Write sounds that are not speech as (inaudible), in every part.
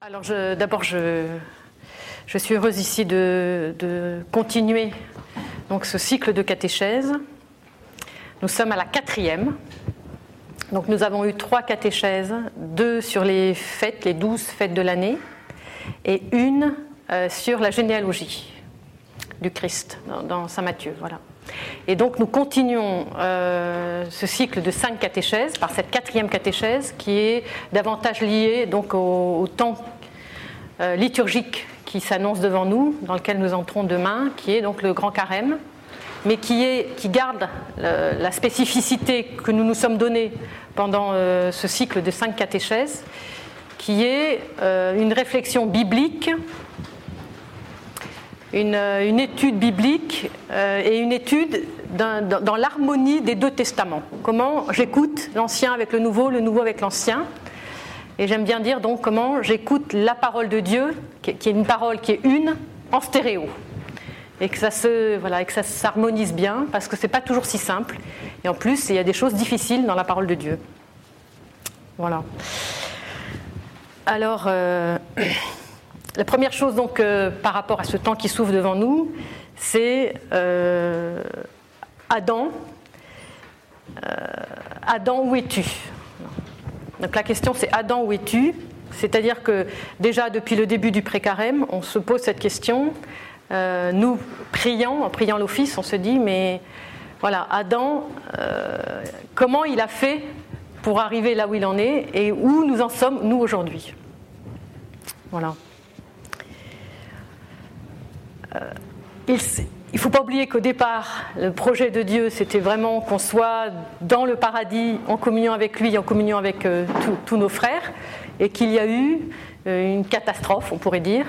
Alors d'abord, je, je suis heureuse ici de, de continuer donc, ce cycle de catéchèse. Nous sommes à la quatrième. Donc nous avons eu trois catéchèses, deux sur les fêtes, les douze fêtes de l'année, et une euh, sur la généalogie du Christ dans, Saint Matthieu. Voilà. Et donc nous continuons euh, ce cycle de cinq catéchèses par cette quatrième catéchèse qui est davantage liée donc au, temps euh, liturgique qui s'annonce devant nous, dans lequel nous entrons demain, qui est donc le grand carême, mais qui, est, qui garde la spécificité que nous nous sommes donnée pendant ce cycle de cinq catéchèses, qui est euh, une réflexion biblique, une, euh, étude biblique euh, et une étude dans, l'harmonie des deux testaments. Comment j'écoute l'Ancien avec le Nouveau, le Nouveau avec l'Ancien. Et j'aime bien dire donc comment j'écoute la parole de Dieu, qui est une parole qui est une, en stéréo. Et que ça se, voilà, et que ça s'harmonise bien, parce que c'est pas toujours si simple. Et en plus, il y a des choses difficiles dans la parole de Dieu. Voilà. Alors, euh, la première chose donc euh, par rapport à ce temps qui s'ouvre devant nous, c'est euh, Adam. Adam, où es-tu? Donc la question c'est Adam, où es-tu? C'est-à-dire que déjà depuis le début du pré-carême, on se pose cette question. Nous, priant, en priant l'office, on se dit, mais voilà, Adam, comment il a fait pour arriver là où il en est et où nous en sommes, nous, aujourd'hui? Voilà. Euh, il ne faut pas oublier qu'au départ, le projet de Dieu, c'était vraiment qu'on soit dans le paradis, en communion avec lui, en communion avec euh, tous- nos frères, et qu'il y a eu euh, une catastrophe, on pourrait dire,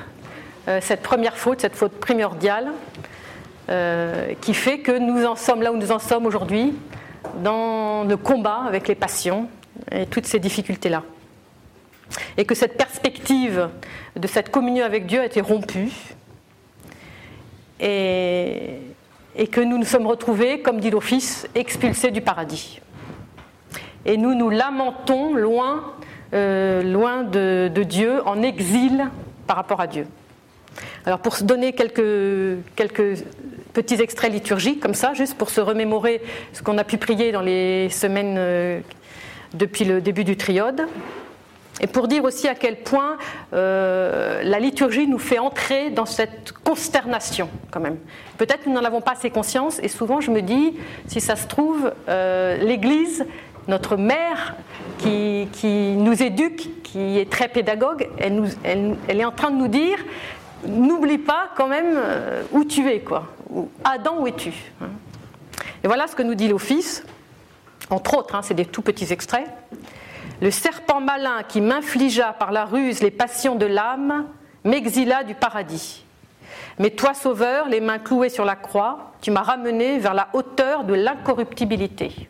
cette première faute, cette faute primordiale, qui fait que nous en sommes là où nous en sommes aujourd'hui, dans le combat avec les passions et toutes ces difficultés-là. Et que cette perspective de cette communion avec Dieu a été rompue et, que nous nous sommes retrouvés, comme dit l'Office, expulsés du paradis. Et nous nous lamentons loin, euh, de Dieu, en exil par rapport à Dieu. Alors pour se donner quelques, quelques petits extraits liturgiques comme ça, juste pour se remémorer ce qu'on a pu prier dans les semaines euh, depuis le début du triode, et pour dire aussi à quel point euh, la liturgie nous fait entrer dans cette consternation quand même. Peut-être nous n'en avons pas assez conscience et souvent je me dis, si ça se trouve, euh, l'Église, notre mère qui, qui nous éduque, qui est très pédagogue, elle, est en train de nous dire, n'oublie pas quand même euh, où tu es, quoi. Adam, où es-tu hein. Et voilà ce que nous dit l'Office, entre autres, hein, c'est des tout petits extraits. Le serpent malin qui m'infligea par la ruse les passions de l'âme m'exila du paradis. Mais toi, Sauveur, les mains clouées sur la croix, tu m'as ramené vers la hauteur de l'incorruptibilité.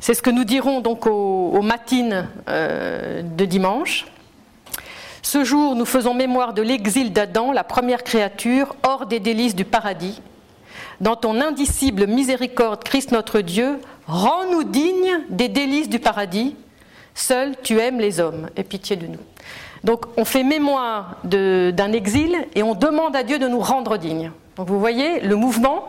C'est ce que nous dirons donc aux, matines euh, de dimanche. Ce jour, nous faisons mémoire de l'exil d'Adam, la première créature, hors des délices du paradis. Dans ton indicible miséricorde, Christ notre Dieu, rends-nous dignes des délices du paradis. Seul tu aimes les hommes, aie pitié de nous. Donc on fait mémoire d'un exil et on demande à Dieu de nous rendre dignes. Donc vous voyez le mouvement.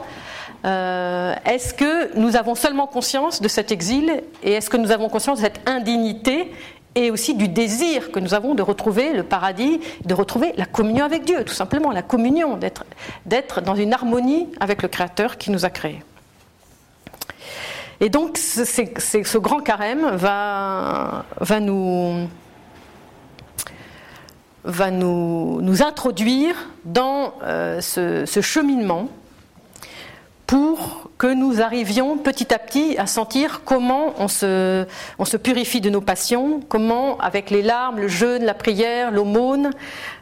euh, est-ce que nous avons seulement conscience de cet exil et est-ce que nous avons conscience de cette indignité et aussi du désir que nous avons de retrouver le paradis, de retrouver la communion avec Dieu, tout simplement la communion, d'être dans une harmonie avec le Créateur qui nous a créés. Et donc ce, grand carême va, nous introduire dans euh, ce, cheminement pour que nous arrivions petit à petit à sentir comment on se, on se purifie de nos passions, comment avec les larmes, le jeûne, la prière, l'aumône,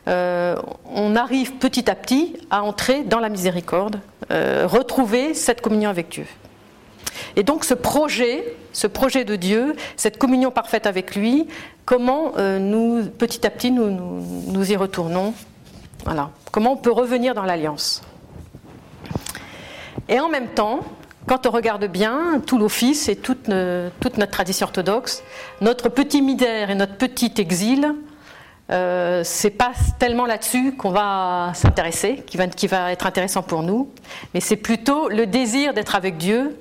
euh, on arrive petit à petit à entrer dans la miséricorde, euh, retrouver cette communion avec Dieu. Et donc ce projet, ce projet de Dieu, cette communion parfaite avec lui, comment euh, nous, petit à petit, nous, y retournons? Voilà. Comment on peut revenir dans l'alliance? Et en même temps, quand on regarde bien tout l'office et toute, toute, notre tradition orthodoxe, notre petit midère et notre petit exil, euh, c'est pas tellement là-dessus qu'on va s'intéresser, qui va, être intéressant pour nous, mais c'est plutôt le désir d'être avec Dieu,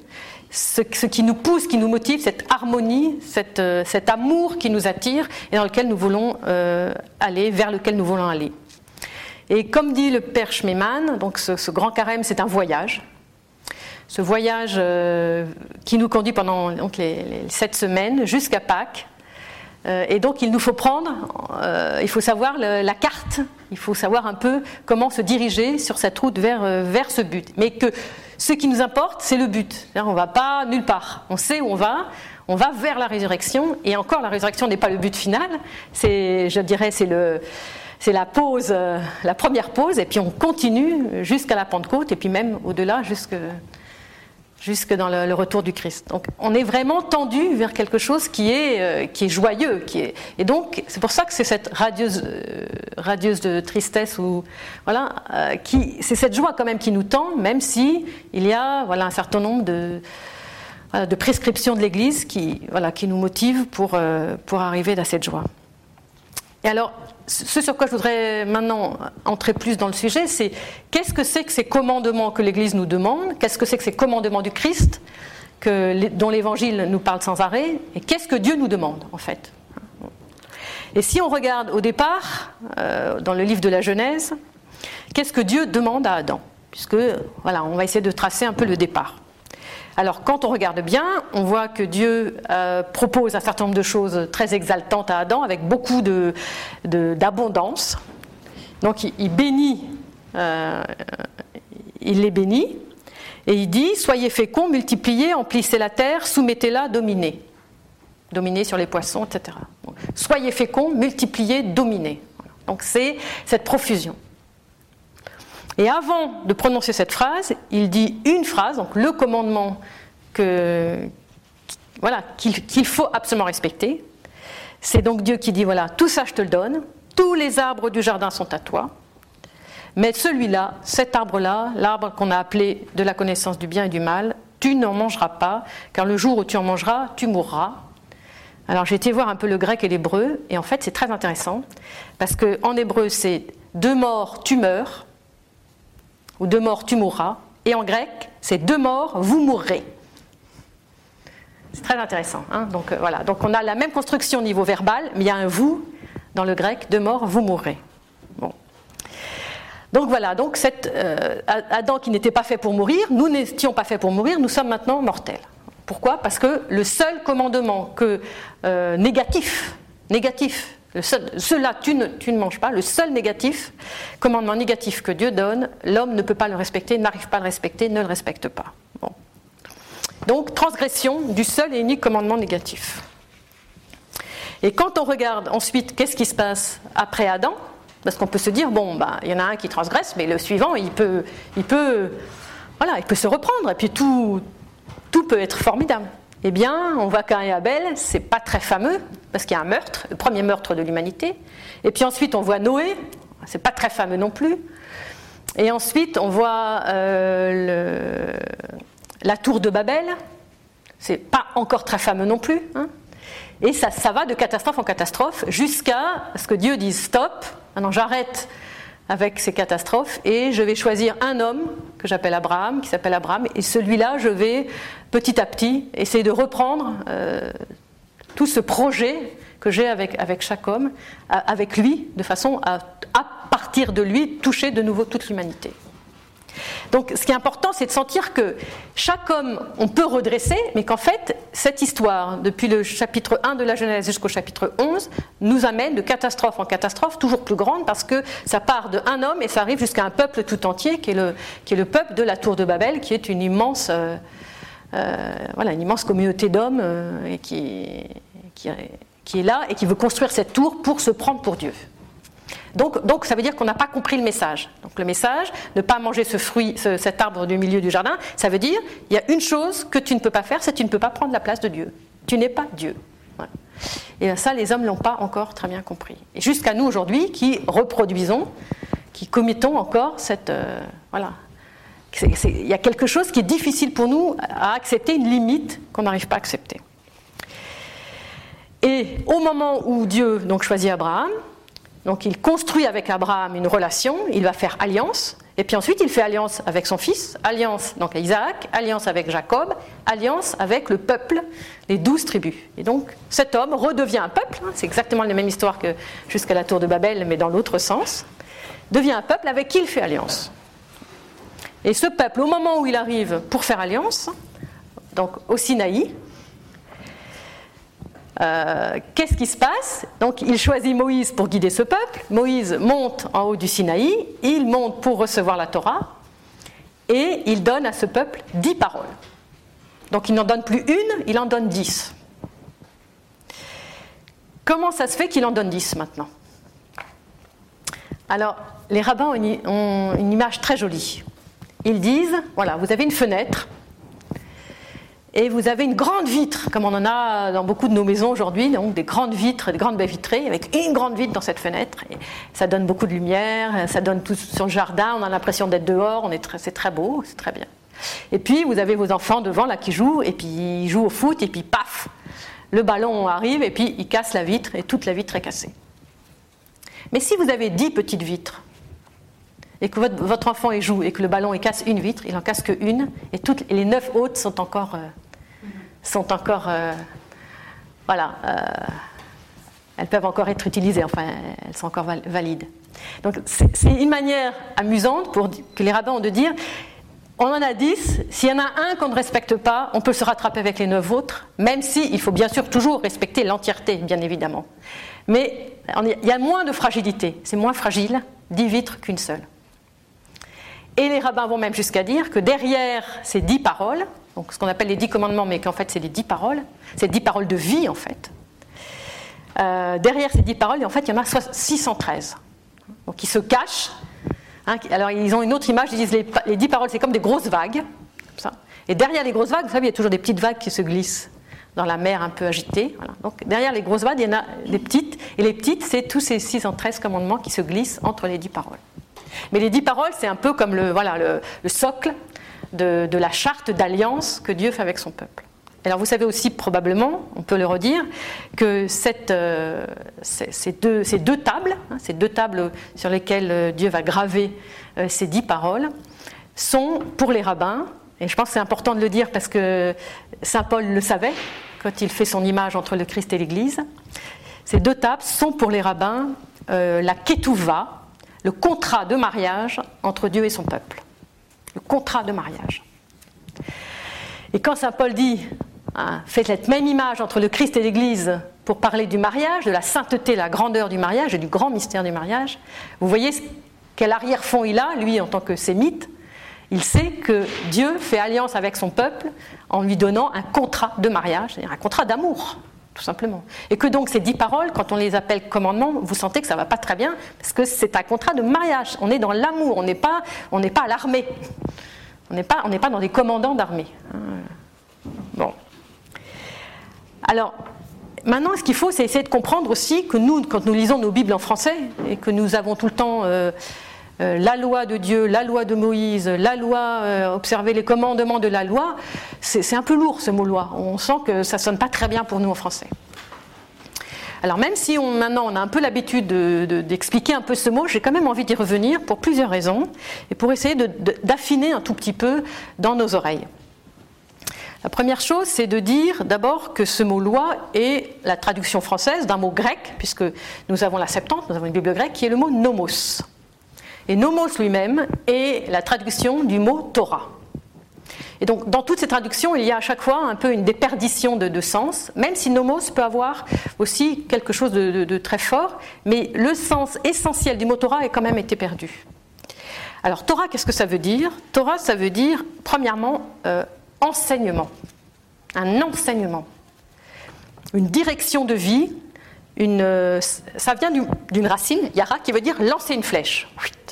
ce, qui nous pousse, qui nous motive, cette harmonie, cette, euh, cet amour qui nous attire et dans lequel nous voulons euh, aller, vers lequel nous voulons aller. Et comme dit le père Schmemann, donc ce, grand carême, c'est un voyage. Ce voyage euh, qui nous conduit pendant donc, les sept semaines jusqu'à Pâques, et donc il nous faut prendre, il faut savoir la carte, il faut savoir un peu comment se diriger sur cette route vers, vers ce but. Mais que ce qui nous importe, c'est le but. On ne va pas nulle part. On sait où on va. On va vers la résurrection. Et encore, la résurrection n'est pas le but final. C'est, je dirais, c'est le, c'est la pause, la première pause. Et puis on continue jusqu'à la Pentecôte. Et puis même au-delà, jusqu'à jusque dans le, retour du Christ. Donc on est vraiment tendu vers quelque chose qui est, euh, qui est joyeux. Qui est, et donc c'est pour ça que c'est cette radieuse, euh, radieuse de tristesse, ou, voilà, euh, c'est cette joie quand même qui nous tend, même si il y a voilà, un certain nombre de, de prescriptions de l'Église qui, voilà, qui nous motivent pour, pour arriver à cette joie. Et alors, ce sur quoi je voudrais maintenant entrer plus dans le sujet, c'est qu'est-ce que c'est que ces commandements que l'Église nous demande Qu'est-ce que c'est que ces commandements du Christ dont l'Évangile nous parle sans arrêt Et qu'est-ce que Dieu nous demande, en fait Et si on regarde au départ, euh, dans le livre de la Genèse, qu'est-ce que Dieu demande à Adam? Puisque, voilà, on va essayer de tracer un peu le départ. Alors quand on regarde bien, on voit que Dieu euh, propose un certain nombre de choses très exaltantes à Adam avec beaucoup d'abondance. Donc il, bénit, euh, il les bénit, et il dit Soyez féconds, multipliez, emplissez la terre, soumettez-la, dominez. Dominez sur les poissons, etc. soyez féconds, multipliez, dominez. Donc c'est cette profusion. Et avant de prononcer cette phrase, il dit une phrase, donc le commandement que, voilà, qu'il faut absolument respecter. C'est donc Dieu qui dit voilà, tout ça je te le donne, tous les arbres du jardin sont à toi, mais celui-là, cet arbre-là, l'arbre qu'on a appelé de la connaissance du bien et du mal, tu n'en mangeras pas, car le jour où tu en mangeras, tu mourras. Alors j'ai été voir un peu le grec et l'hébreu, et en fait c'est très intéressant, parce qu'en hébreu c'est deux morts, tu meurs, ou deux morts, tu mourras. Et en grec, c'est deux morts, vous mourrez. C'est très intéressant. Hein. donc euh, voilà. Donc on a la même construction au niveau verbal, mais il y a un vous dans le grec, deux morts, vous mourrez. Bon. Donc voilà. Donc euh, Adam qui n'était pas fait pour mourir, nous n'étions pas faits pour mourir, nous sommes maintenant mortels. Pourquoi? Parce que le seul commandement que euh, négatif, négatif cela, tu ne, manges pas. Le seul négatif, commandement négatif que Dieu donne, l'homme ne peut pas le respecter, n'arrive pas à le respecter, ne le respecte pas. Donc, transgression du seul et unique commandement négatif. Et quand on regarde ensuite qu'est-ce qui se passe après Adam, parce qu'on peut se dire, bon, bah, il y en a un qui transgresse, mais le suivant, il peut, il peut, voilà, il peut se reprendre, et puis tout, tout peut être formidable eh bien, on voit qu'un et Abel, c'est pas très fameux, parce qu'il y a un meurtre, le premier meurtre de l'humanité. Et puis ensuite, on voit Noé, c'est pas très fameux non plus. Et ensuite, on voit euh, la tour de Babel, c'est pas encore très fameux non plus. Hein. Et ça, ça va de catastrophe en catastrophe jusqu'à ce que Dieu dise stop, maintenant j'arrête avec ces catastrophes et je vais choisir un homme que j'appelle Abraham, qui s'appelle Abraham, et celui-là, je vais petit à petit essayer de reprendre euh, tout ce projet que j'ai avec, chaque homme, avec lui, de façon à partir de lui, toucher de nouveau toute l'humanité. Donc ce qui est important, c'est de sentir que chaque homme, on peut redresser, mais qu'en fait, cette histoire, depuis le chapitre 1 de la Genèse jusqu'au chapitre 11, nous amène de catastrophe en catastrophe, toujours plus grande, parce que ça part de un homme et ça arrive jusqu'à un peuple tout entier, qui est le, peuple de la tour de Babel, qui est une immense, euh, euh, communauté d'hommes euh, qui est là et qui veut construire cette tour pour se prendre pour Dieu. Donc, ça veut dire qu'on n'a pas compris le message. Donc le message, ne pas manger ce fruit, cet arbre du milieu du jardin, ça veut dire il y a une chose que tu ne peux pas faire, c'est que tu ne peux pas prendre la place de Dieu. Tu n'es pas Dieu. Et ça, les hommes l'ont pas encore très bien compris. Et jusqu'à nous aujourd'hui, qui reproduisons qui commettons encore cette. euh, voilà. Il y a quelque chose qui est difficile pour nous à accepter, une limite qu'on n'arrive pas à accepter. Et au moment où Dieu donc, choisit Abraham, donc il construit avec Abraham une relation, il va faire alliance, et puis ensuite il fait alliance avec son fils, alliance donc Isaac, alliance avec Jacob, alliance avec le peuple, les douze tribus. Et donc cet homme redevient un peuple, hein, c'est exactement la même histoire que jusqu'à la tour de Babel, mais dans l'autre sens, devient un peuple avec qui il fait alliance. Et ce peuple, au moment où il arrive pour faire alliance, donc au Sinaï, euh, qu'est-ce qui se passe? Donc il choisit Moïse pour guider ce peuple. Moïse monte en haut du Sinaï, il monte pour recevoir la Torah, et il donne à ce peuple dix paroles. Donc il n'en donne plus une, il en donne dix. Comment ça se fait qu'il en donne dix maintenant? Alors, les rabbins ont une, ont une image très jolie. Ils disent, voilà, vous avez une fenêtre, et vous avez une grande vitre, comme on en a dans beaucoup de nos maisons aujourd'hui, donc des grandes vitres, des grandes baies vitrées, avec une grande vitre dans cette fenêtre. Ça donne beaucoup de lumière, ça donne tout sur le jardin, on a l'impression d'être dehors, c'est très beau, c'est très bien. Et puis vous avez vos enfants devant là qui jouent, et puis ils jouent au foot, et puis paf, le ballon arrive, et puis il casse la vitre, et toute la vitre est cassée. Mais si vous avez dix petites vitres, et que votre, enfant y joue, et que le ballon il casse une vitre, il en casse qu'une, et toutes les neuf autres sont encore, euh, sont encore, euh, voilà, euh, elles peuvent encore être utilisées, enfin, elles sont encore val- valides. Donc c'est une manière amusante pour que les rabbins ont de dire, on en a dix, s'il y en a un qu'on ne respecte pas, on peut se rattraper avec les neuf autres, même si il faut bien sûr toujours respecter l'entièreté, bien évidemment. Mais il y a moins de fragilité, c'est moins fragile, dix vitres qu'une seule. Et les rabbins vont même jusqu'à dire que derrière ces dix paroles, donc ce qu'on appelle les dix commandements, mais qu'en fait c'est les dix paroles, c'est dix paroles de vie en fait. Euh, derrière ces dix paroles, en fait, il y en a soix- 613. Donc ils se cachent. hein, alors ils ont une autre image, ils disent les, les dix paroles, c'est comme des grosses vagues. comme ça. Et derrière les grosses vagues, vous savez, il y a toujours des petites vagues qui se glissent dans la mer un peu agitée. Donc derrière les grosses vagues, il y en a des petites. Et les petites, c'est tous ces 613 commandements qui se glissent entre les dix paroles. Mais les dix paroles, c'est un peu comme le, voilà, le socle de, la charte d'alliance que Dieu fait avec son peuple. Alors vous savez aussi probablement, on peut le redire, que euh, ces, deux, tables, hein, ces deux tables sur lesquelles euh, Dieu va graver euh, ces dix paroles, sont pour les rabbins, et je pense que c'est important de le dire parce que Saint Paul le savait quand il fait son image entre le Christ et l'Église, ces deux tables sont pour les rabbins la ketouva, le contrat de mariage entre Dieu et son peuple. Le contrat de mariage. Et quand Saint Paul dit hein, faites cette même image entre le Christ et l'Église pour parler du mariage, de la sainteté, la grandeur du mariage et du grand mystère du mariage, vous voyez quel arrière-fond il a, lui, en tant que sémite. Il sait que Dieu fait alliance avec son peuple en lui donnant un contrat de mariage, c'est-à-dire un contrat d'amour, tout simplement. Et que donc ces dix paroles, quand on les appelle commandements, vous sentez que ça ne va pas très bien, parce que c'est un contrat de mariage. On est dans l'amour, on n'est pas, on n'est pas à l'armée. On n'est pas, on n'est pas dans des commandants d'armée. hein. Bon. Alors, maintenant, ce qu'il faut, c'est essayer de comprendre aussi que nous, quand nous lisons nos Bibles en français, et que nous avons tout le temps euh, euh, la loi de Dieu, la loi de Moïse, la loi, euh, observer les commandements de la loi, c'est un peu lourd ce mot loi. On sent que ça sonne pas très bien pour nous en français. Alors même si on, maintenant on a un peu l'habitude de- de- d'expliquer un peu ce mot, j'ai quand même envie d'y revenir pour plusieurs raisons et pour essayer d'affiner un tout petit peu dans nos oreilles. La première chose, c'est de dire d'abord que ce mot loi est la traduction française d'un mot grec, puisque nous avons la Septante, nous avons une Bible grecque, qui est le mot nomos. Et nomos lui-même est la traduction du mot Torah. Et donc, dans toutes ces traductions, il y a à chaque fois un peu une déperdition de, sens, même si nomos peut avoir aussi quelque chose de, très fort, mais le sens essentiel du mot Torah a quand même été perdu. Alors, Torah, qu'est-ce que ça veut dire? Torah, ça veut dire, premièrement, euh, enseignement. Un enseignement. Une direction de vie. Une, euh, ça vient du- d'une racine, yara, qui veut dire lancer une flèche. Whitt.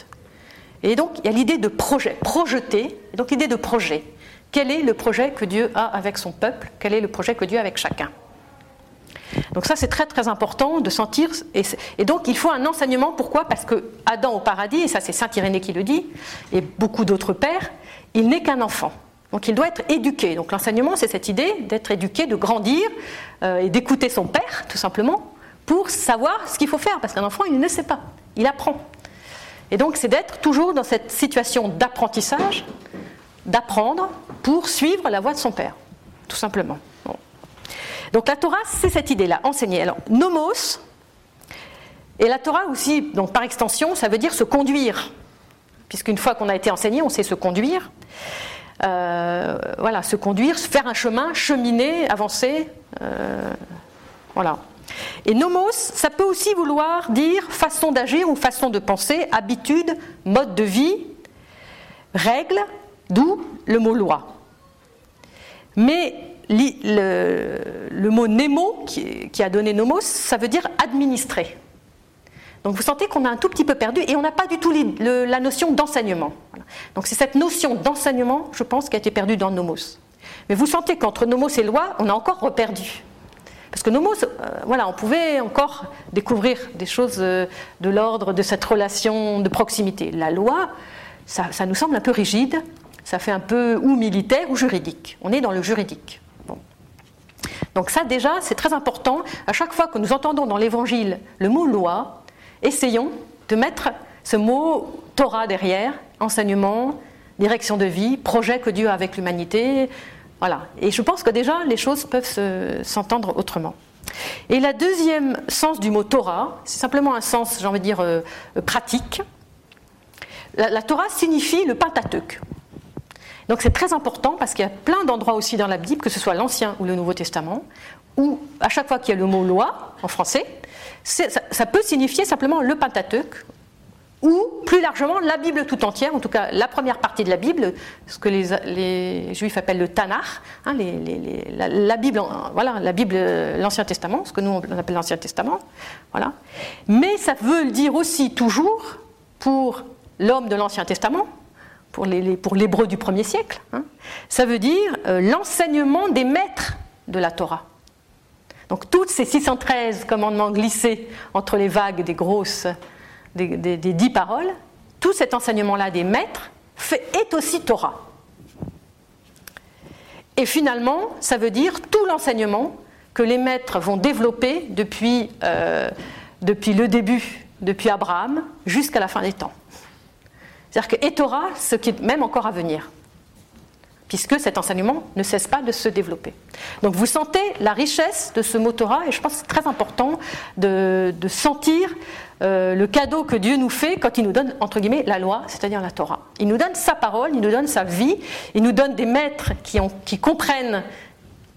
Et donc, il y a l'idée de projet, projeter, et donc l'idée de projet. Quel est le projet que Dieu a avec son peuple? Quel est le projet que Dieu a avec chacun? Donc ça c'est très très important de sentir. Et, donc il faut un enseignement. Pourquoi? Parce que Adam au paradis, et ça c'est Saint Irénée qui le dit, et beaucoup d'autres pères, il n'est qu'un enfant. Donc il doit être éduqué. Donc l'enseignement c'est cette idée d'être éduqué, de grandir euh, et d'écouter son père tout simplement pour savoir ce qu'il faut faire. Parce qu'un enfant il ne sait pas, il apprend. Et donc c'est d'être toujours dans cette situation d'apprentissage, d'apprendre pour suivre la voie de son père, tout simplement. Donc la Torah, c'est cette idée-là, enseigner. Alors, nomos, et la Torah aussi, donc par extension, ça veut dire se conduire, puisqu'une fois qu'on a été enseigné, on sait se conduire. Euh, voilà, se conduire, faire un chemin, cheminer, avancer. Euh, voilà. Et nomos, ça peut aussi vouloir dire façon d'agir ou façon de penser, habitude, mode de vie, règle, d'où le mot loi. Mais le, mot nemo, qui, a donné nomos, ça veut dire administrer. Donc vous sentez qu'on a un tout petit peu perdu et on n'a pas du tout la notion d'enseignement. Donc c'est cette notion d'enseignement, je pense, qui a été perdue dans nomos. Mais vous sentez qu'entre nomos et loi, on a encore reperdu. Parce que nomos, euh, voilà, on pouvait encore découvrir des choses euh, de l'ordre de cette relation de proximité. La loi, ça, ça, nous semble un peu rigide, ça fait un peu ou militaire ou juridique. On est dans le juridique. Donc ça déjà, c'est très important. À chaque fois que nous entendons dans l'Évangile le mot loi, essayons de mettre ce mot Torah derrière, enseignement, direction de vie, projet que Dieu a avec l'humanité. Voilà. Et je pense que déjà, les choses peuvent s'entendre autrement. Et le deuxième sens du mot Torah, c'est simplement un sens, j'ai envie de dire, euh, pratique. La, la Torah signifie le Pentateuque. Donc c'est très important parce qu'il y a plein d'endroits aussi dans la Bible, que ce soit l'Ancien ou le Nouveau Testament, où à chaque fois qu'il y a le mot loi en français, ça, peut signifier simplement le Pentateuque ou plus largement la Bible tout entière, en tout cas la première partie de la Bible, ce que les, Juifs appellent le Tanakh, hein, la, Bible, voilà, la Bible, l'Ancien Testament, ce que nous on appelle l'Ancien Testament, voilà. Mais ça veut dire aussi toujours pour l'homme de l'Ancien Testament, pour l'hébreu du premier siècle. Hein. Ça veut dire euh, l'enseignement des maîtres de la Torah. Donc toutes ces 613 commandements glissés entre les vagues des grosses, des, dix paroles, tout cet enseignement-là des maîtres fait, est aussi Torah. Et finalement, ça veut dire tout l'enseignement que les maîtres vont développer depuis, euh, depuis le début, depuis Abraham, jusqu'à la fin des temps. C'est-à-dire que Torah, ce qui est même encore à venir, puisque cet enseignement ne cesse pas de se développer. Donc vous sentez la richesse de ce mot Torah, et je pense que c'est très important de, sentir euh, le cadeau que Dieu nous fait quand il nous donne, entre guillemets, la loi, c'est-à-dire la Torah. Il nous donne sa parole, il nous donne sa vie, il nous donne des maîtres qui, comprennent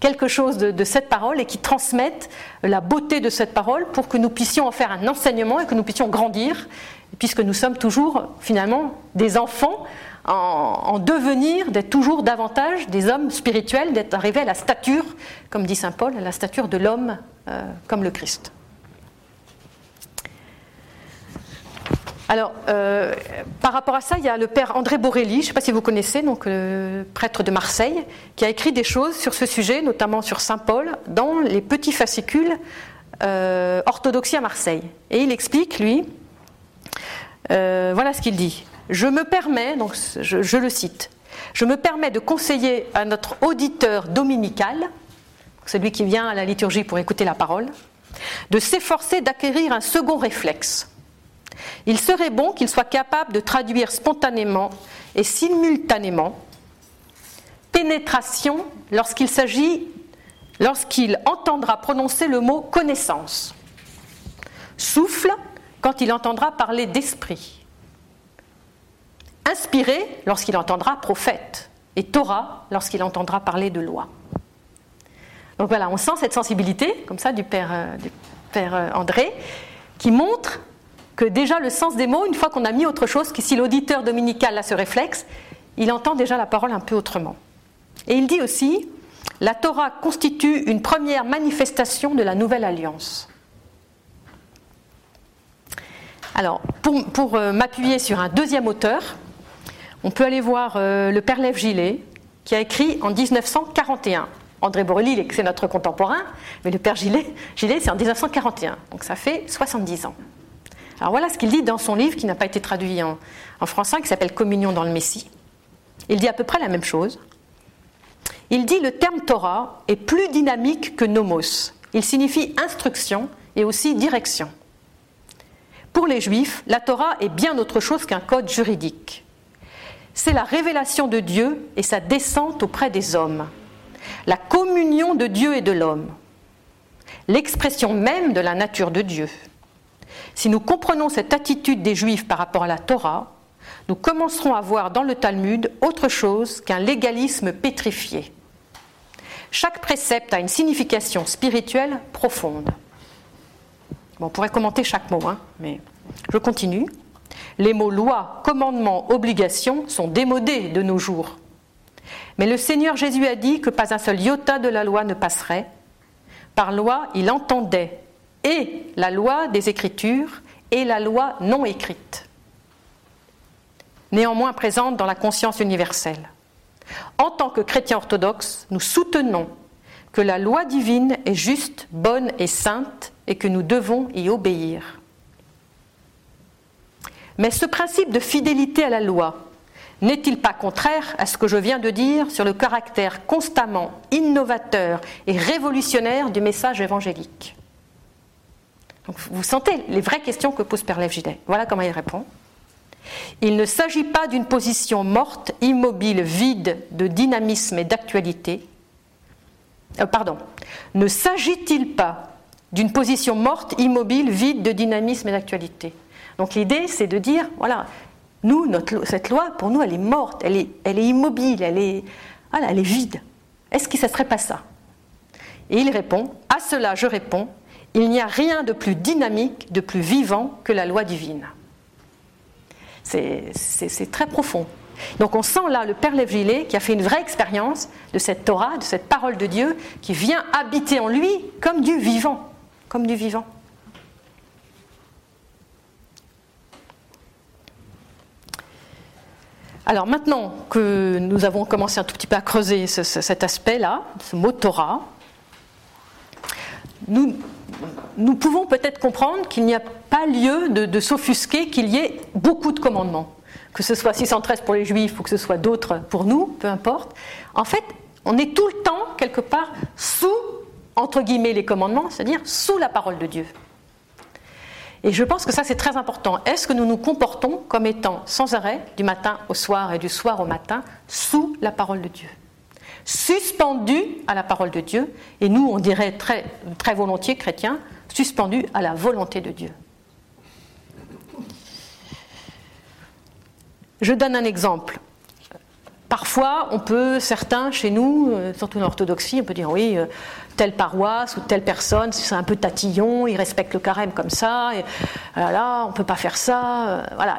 quelque chose de, de, cette parole et qui transmettent la beauté de cette parole pour que nous puissions en faire un enseignement et que nous puissions grandir puisque nous sommes toujours finalement des enfants en, devenir, d'être toujours davantage des hommes spirituels, d'être arrivés à la stature, comme dit Saint Paul, à la stature de l'homme euh, comme le Christ. Alors, euh, par rapport à ça, il y a le père André Borelli, je ne sais pas si vous connaissez, donc le prêtre de Marseille, qui a écrit des choses sur ce sujet, notamment sur Saint Paul, dans les petits fascicules euh, orthodoxie à Marseille. Et il explique, lui, euh, voilà ce qu'il dit. Je me permets, donc je, le cite, je me permets de conseiller à notre auditeur dominical, celui qui vient à la liturgie pour écouter la parole, de s'efforcer d'acquérir un second réflexe. Il serait bon qu'il soit capable de traduire spontanément et simultanément pénétration lorsqu'il s'agit, lorsqu'il entendra prononcer le mot connaissance, souffle quand il entendra parler d'esprit. Inspiré lorsqu'il entendra prophète. Et Torah lorsqu'il entendra parler de loi. Donc voilà, on sent cette sensibilité, comme ça, du père, euh, euh, André, qui montre que déjà le sens des mots, une fois qu'on a mis autre chose, que si l'auditeur dominical a ce réflexe, il entend déjà la parole un peu autrement. Et il dit aussi, la Torah constitue une première manifestation de la nouvelle alliance. Alors, pour, euh, m'appuyer sur un deuxième auteur, on peut aller voir euh, le père Lève Gillet, qui a écrit en 1941 André Borelli, c'est notre contemporain, mais le père Gillet, Gillet c'est en 1941, donc ça fait 70 ans. Alors voilà ce qu'il dit dans son livre qui n'a pas été traduit en, français, qui s'appelle Communion dans le Messie. Il dit à peu près la même chose. Il dit le terme Torah est plus dynamique que nomos. Il signifie instruction et aussi direction. Pour les Juifs, la Torah est bien autre chose qu'un code juridique. C'est la révélation de Dieu et sa descente auprès des hommes, la communion de Dieu et de l'homme, l'expression même de la nature de Dieu. Si nous comprenons cette attitude des Juifs par rapport à la Torah, nous commencerons à voir dans le Talmud autre chose qu'un légalisme pétrifié. Chaque précepte a une signification spirituelle profonde. on pourrait commenter chaque mot, hein, mais je continue. Les mots loi, commandement, obligation sont démodés de nos jours. Mais le Seigneur Jésus a dit que pas un seul iota de la loi ne passerait. Par loi, il entendait et la loi des Écritures et la loi non écrite, néanmoins présente dans la conscience universelle. En tant que chrétiens orthodoxes, nous soutenons que la loi divine est juste, bonne et sainte et que nous devons y obéir. Mais ce principe de fidélité à la loi n'est-il pas contraire à ce que je viens de dire sur le caractère constamment innovateur et révolutionnaire du message évangélique? Vous sentez les vraies questions que pose Père Lev Voilà comment il répond. Il ne s'agit pas d'une position morte, immobile, vide de dynamisme et d'actualité. Euh, pardon. Ne s'agit-il pas d'une position morte, immobile, vide de dynamisme et d'actualité? Donc l'idée, c'est de dire, voilà, nous, cette loi, pour nous, elle est morte, elle est, immobile, elle est, vide. Est-ce que ça ne serait pas ça? Et il répond, à cela je réponds, il n'y a rien de plus dynamique, de plus vivant que la loi divine. C'est très profond. Donc on sent là le Père Lév qui a fait une vraie expérience de cette Torah, de cette parole de Dieu, qui vient habiter en lui comme du vivant, comme du vivant. Alors maintenant que nous avons commencé un tout petit peu à creuser cet aspect-là, ce mot Torah, nous, nous pouvons peut-être comprendre qu'il n'y a pas lieu de, s'offusquer qu'il y ait beaucoup de commandements. Que ce soit 613 pour les juifs ou que ce soit d'autres pour nous, peu importe. En fait, on est tout le temps, quelque part, sous, entre guillemets, les commandements, c'est-à-dire sous la parole de Dieu. Et je pense que ça, c'est très important. Est-ce que nous nous comportons comme étant sans arrêt, du matin au soir et du soir au matin, sous la parole de Dieu? Suspendu à la parole de Dieu, et nous, on dirait très, très volontiers chrétiens, suspendu à la volonté de Dieu. Je donne un exemple. Parfois, on peut, certains chez nous, euh, surtout en orthodoxie, on peut dire oui, euh, telle paroisse ou telle personne, c'est un peu tatillon, il respecte le carême comme ça, voilà, on ne peut pas faire ça. Euh, voilà,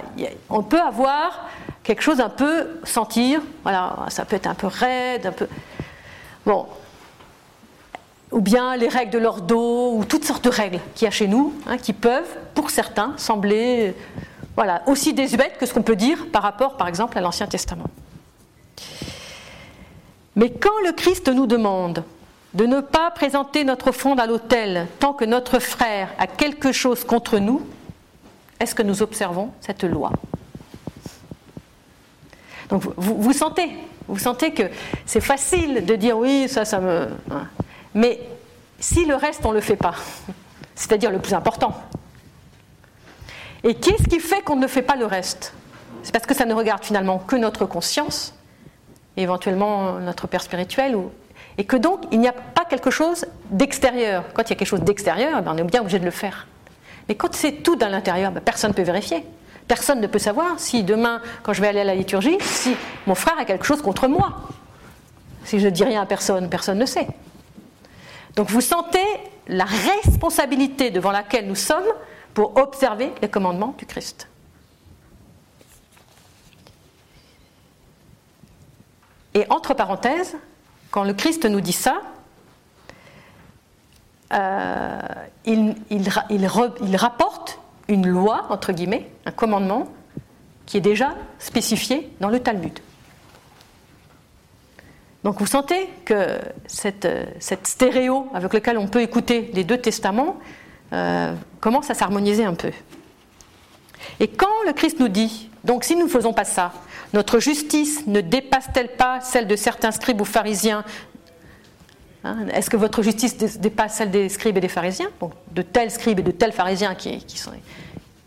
on peut avoir quelque chose un peu sentir, voilà, ça peut être un peu raide, un peu. Bon. Ou bien les règles de l'ordo, ou toutes sortes de règles qu'il y a chez nous, hein, qui peuvent, pour certains, sembler voilà, aussi désuètes que ce qu'on peut dire par rapport, par exemple, à l'Ancien Testament. Mais quand le Christ nous demande de ne pas présenter notre offrande à l'autel tant que notre frère a quelque chose contre nous, est-ce que nous observons cette loi? Donc vous, sentez, vous sentez que c'est facile de dire oui, ça, ça me. Hein. Mais si le reste, on ne le fait pas, (laughs) c'est-à-dire le plus important. Et qu'est-ce qui fait qu'on ne fait pas le reste? C'est parce que ça ne regarde finalement que notre conscience, éventuellement notre père spirituel, et que donc il n'y a pas quelque chose d'extérieur. Quand il y a quelque chose d'extérieur, ben, on est bien obligé de le faire. Mais quand c'est tout dans l'intérieur, ben, personne ne peut vérifier. Personne ne peut savoir si demain, quand je vais aller à la liturgie, si mon frère a quelque chose contre moi. Si je ne dis rien à personne, personne ne sait. Donc vous sentez la responsabilité devant laquelle nous sommes pour observer les commandements du Christ. Et entre parenthèses, quand le Christ nous dit ça, euh, il, il rapporte une loi, entre guillemets, un commandement, qui est déjà spécifié dans le Talmud. Donc vous sentez que cette, cette stéréo avec laquelle on peut écouter les deux testaments euh, commence à s'harmoniser un peu. Et quand le Christ nous dit, donc si nous ne faisons pas ça, notre justice ne dépasse-t-elle pas celle de certains scribes ou pharisiens Est-ce que votre justice dépasse celle des scribes et des pharisiens? De tels scribes et de tels pharisiens qui, sont.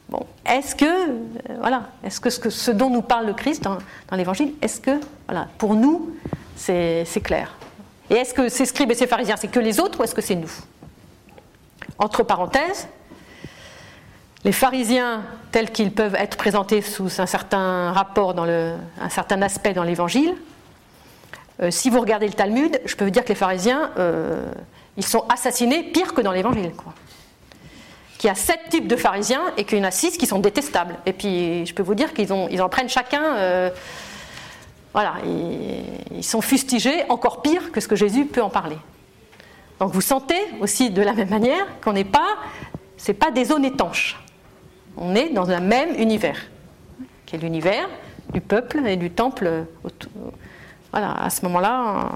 Bon, est-ce que, euh, voilà, est-ce que ce, dont nous parle le Christ dans, l'Évangile, est-ce que, voilà, pour nous, c'est clair? Et est-ce que ces scribes et ces pharisiens, c'est que les autres ou est-ce que c'est nous? Entre parenthèses, les pharisiens, tels qu'ils peuvent être présentés sous un certain rapport, dans un certain aspect dans l'évangile, euh, si vous regardez le Talmud, je peux vous dire que les pharisiens, euh, ils sont assassinés pire que dans l'évangile. Qu'il y a sept types de pharisiens et qu'il y en a six qui sont détestables. Et puis, je peux vous dire qu'ils ils en prennent chacun. Euh, voilà, ils, sont fustigés encore pire que ce que Jésus peut en parler. Donc vous sentez aussi de la même manière qu'on n'est pas, c'est pas des zones étanches. On est dans un même univers, qui est l'univers du peuple et du temple, voilà, à ce moment-là,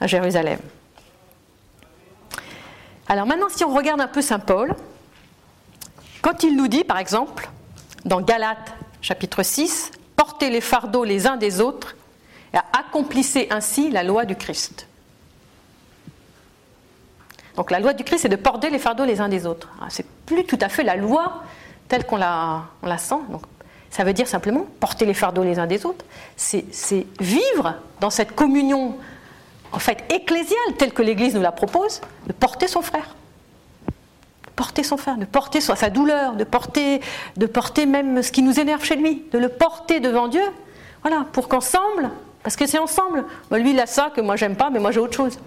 à Jérusalem. Alors maintenant, si on regarde un peu Saint Paul, quand il nous dit, par exemple, dans Galates chapitre 6, portez les fardeaux les uns des autres et accomplissez ainsi la loi du Christ. Donc la loi du Christ, c'est de porter les fardeaux les uns des autres. Ah, c'est plus tout à fait la loi telle qu'on la, sent. Ça veut dire simplement porter les fardeaux les uns des autres. C'est vivre dans cette communion, en fait, ecclésiale, telle que l'Église nous la propose, de porter son frère. Porter son frère, de porter sa douleur, de porter, de porter même ce qui nous énerve chez lui, de le porter devant Dieu. Voilà, pour qu'ensemble, parce que c'est ensemble. lui, il a ça que moi j'aime pas, mais moi j'ai autre chose.